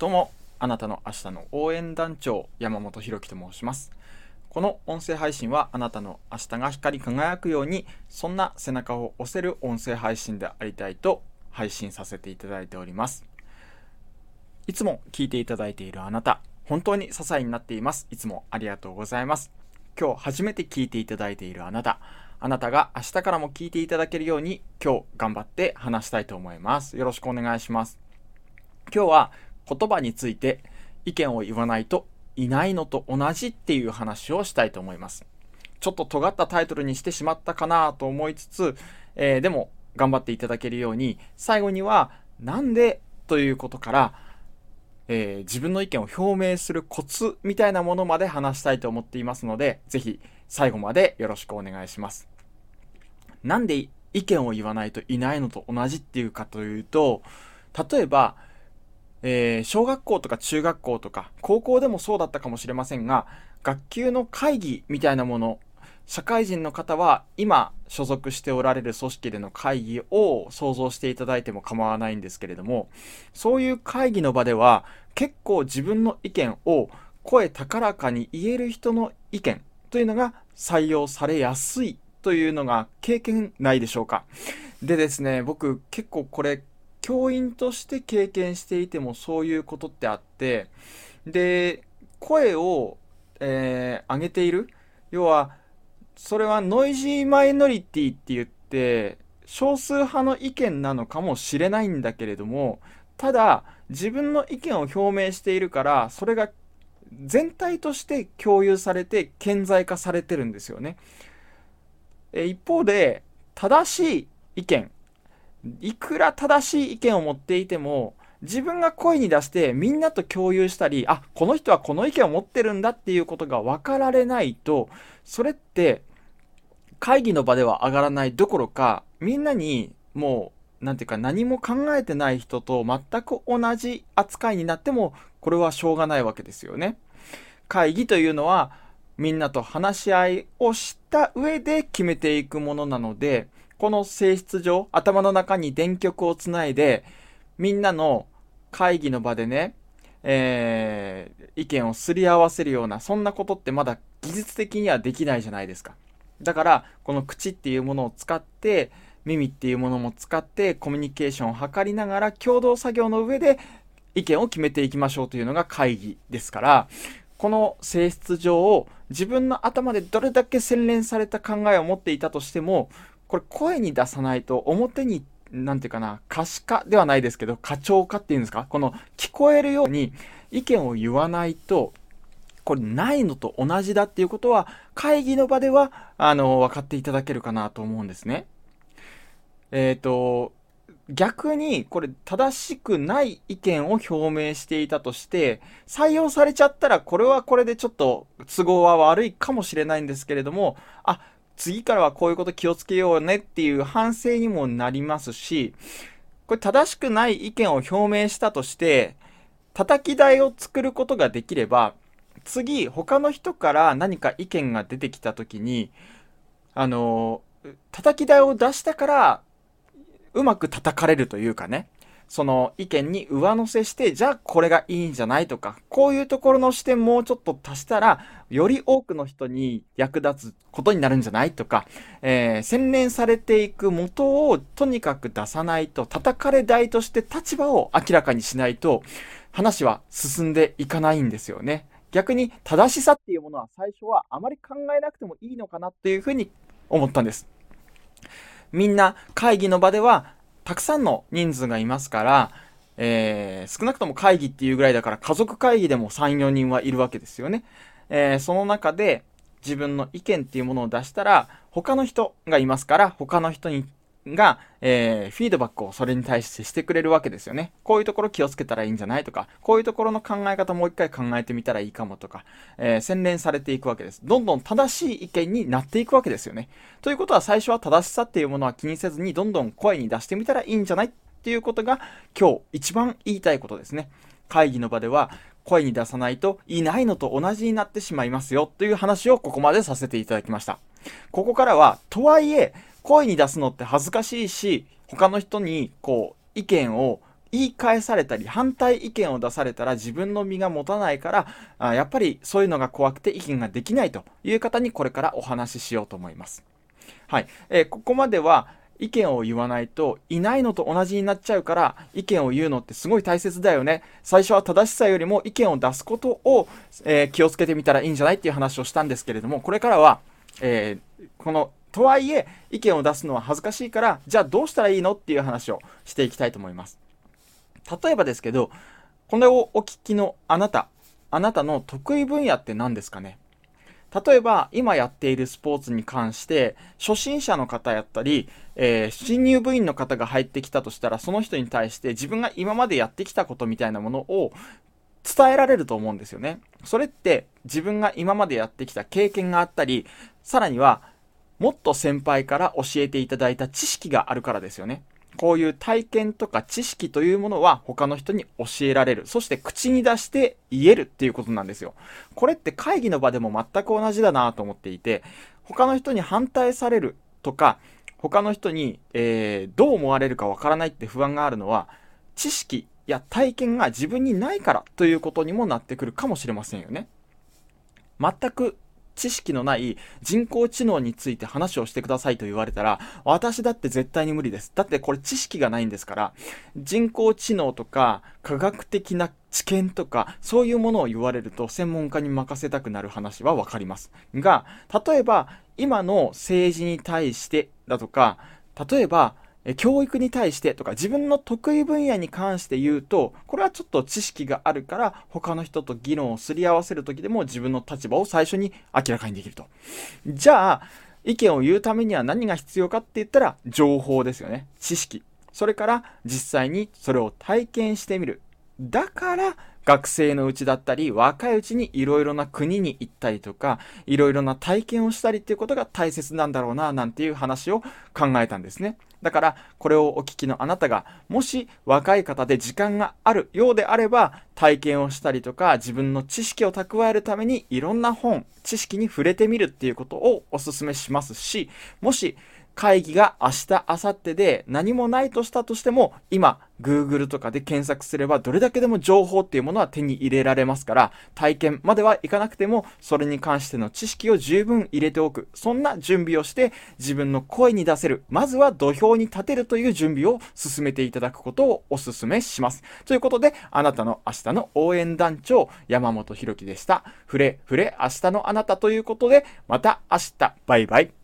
どうも、あなたの明日の応援団長、山本博樹と申します。この音声配信はあなたの明日が光り輝くように、そんな背中を押せる音声配信でありたいと配信させていただいております。いつも聞いていただいているあなた、本当に支えになっています。いつもありがとうございます。今日初めて聞いていただいているあなた、あなたが明日からも聞いていただけるように今日頑張って話したいと思います。よろしくお願いします。今日は言葉について意見を言わないといないのと同じっていう話をしたいと思います。ちょっと尖ったタイトルにしてしまったかなと思いつつ、えー、でも頑張っていただけるように、最後にはなんでということから、えー、自分の意見を表明するコツみたいなものまで話したいと思っていますので、ぜひ最後までよろしくお願いします。なんで意見を言わないといないのと同じっていうかというと、例えば、えー、小学校とか中学校とか高校でもそうだったかもしれませんが学級の会議みたいなもの社会人の方は今所属しておられる組織での会議を想像していただいても構わないんですけれどもそういう会議の場では結構自分の意見を声高らかに言える人の意見というのが採用されやすいというのが経験ないでしょうか。でですね僕結構これ教員として経験していてもそういうことってあってで声を、えー、上げている要はそれはノイジーマイノリティって言って少数派の意見なのかもしれないんだけれどもただ自分の意見を表明しているからそれが全体として共有されて顕在化されてるんですよね。え一方で正しい意見いくら正しい意見を持っていても自分が声に出してみんなと共有したりあこの人はこの意見を持ってるんだっていうことが分かられないとそれって会議の場では上がらないどころかみんなにもう何て言うか何も考えてない人と全く同じ扱いになってもこれはしょうがないわけですよね。会議というのはみんなと話し合いをした上で決めていくものなのでこの性質上、頭の中に電極をつないで、みんなの会議の場でね、えー、意見をすり合わせるような、そんなことってまだ技術的にはできないじゃないですか。だから、この口っていうものを使って、耳っていうものも使ってコミュニケーションを図りながら共同作業の上で意見を決めていきましょうというのが会議ですから、この性質上を自分の頭でどれだけ洗練された考えを持っていたとしても、これ声に出さないと表に何て言うかな可視化ではないですけど過聴化っていうんですか？この聞こえるように意見を言わないとこれないのと同じだっていうことは会議の場ではあの分かっていただけるかなと思うんですね。えっ、ー、と逆にこれ正しくない意見を表明していたとして採用されちゃったらこれはこれでちょっと都合は悪いかもしれないんですけれどもあ次からはこういうこと気をつけようねっていう反省にもなりますし、これ正しくない意見を表明したとして、叩き台を作ることができれば、次、他の人から何か意見が出てきた時に、あの、叩き台を出したから、うまく叩かれるというかね。その意見に上乗せして、じゃあこれがいいんじゃないとか、こういうところの視点もうちょっと足したら、より多くの人に役立つことになるんじゃないとか、えー、洗練されていく元をとにかく出さないと、叩かれ台として立場を明らかにしないと、話は進んでいかないんですよね。逆に正しさっていうものは最初はあまり考えなくてもいいのかなっていうふうに思ったんです。みんな会議の場ではたくさんの人数がいますから、えー、少なくとも会議っていうぐらいだから家族会議でも3、4人はいるわけですよね。えー、その中で自分の意見っていうものを出したら、他の人がいますから、他の人にが、えー、フィードバックをそれに対してしてくれるわけですよね。こういうところ気をつけたらいいんじゃないとか、こういうところの考え方もう一回考えてみたらいいかもとか、えー、洗練されていくわけです。どんどん正しい意見になっていくわけですよね。ということは最初は正しさっていうものは気にせずに、どんどん声に出してみたらいいんじゃないっていうことが今日一番言いたいことですね。会議の場では声に出さないといないのと同じになってしまいますよという話をここまでさせていただきました。ここからは、とはいえ、声に出すのって恥ずかしいし、他の人にこう意見を言い返されたり反対意見を出されたら自分の身が持たないからあやっぱりそういうのが怖くて意見ができないという方にこれからお話ししようと思います。はい、えー、ここまでは意見を言わないといないのと同じになっちゃうから意見を言うのってすごい大切だよね最初は正しさよりも意見を出すことを、えー、気をつけてみたらいいんじゃないっていう話をしたんですけれどもこれからは、えー、このとはいえ意見を出すのは恥ずかしいからじゃあどうしたらいいのっていう話をしていきたいと思います。例えばですけどこれをお聞きのあなたあなたの得意分野って何ですかね？例えば今やっているスポーツに関して初心者の方やったり、えー、新入部員の方が入ってきたとしたらその人に対して自分が今までやってきたことみたいなものを伝えられると思うんですよね。それって自分が今までやってきた経験があったりさらにはもっと先輩から教えていただいた知識があるからですよね。こういう体験とか知識というものは他の人に教えられる。そして口に出して言えるっていうことなんですよ。これって会議の場でも全く同じだなと思っていて、他の人に反対されるとか、他の人に、えー、どう思われるかわからないって不安があるのは、知識や体験が自分にないからということにもなってくるかもしれませんよね。全く知識のない人工知能について話をしてくださいと言われたら、私だって絶対に無理です。だってこれ知識がないんですから、人工知能とか科学的な知見とか、そういうものを言われると専門家に任せたくなる話はわかります。が、例えば今の政治に対してだとか、例えば教育に対してとか自分の得意分野に関して言うとこれはちょっと知識があるから他の人と議論をすり合わせる時でも自分の立場を最初に明らかにできると。じゃあ意見を言うためには何が必要かって言ったら情報ですよね。知識。それから実際にそれを体験してみる。だから学生のうちだったり若いうちにいろいろな国に行ったりとかいろいろな体験をしたりっていうことが大切なんだろうななんていう話を考えたんですね。だからこれをお聞きのあなたがもし若い方で時間があるようであれば体験をしたりとか自分の知識を蓄えるためにいろんな本知識に触れてみるっていうことをお勧めしますしもし会議が明日、明後日で何もないとしたとしても、今、Google とかで検索すればどれだけでも情報っていうものは手に入れられますから、体験まではいかなくても、それに関しての知識を十分入れておく。そんな準備をして、自分の声に出せる。まずは土俵に立てるという準備を進めていただくことをお勧めします。ということで、あなたの明日の応援団長、山本博樹でした。触れ、触れ、明日のあなたということで、また明日、バイバイ。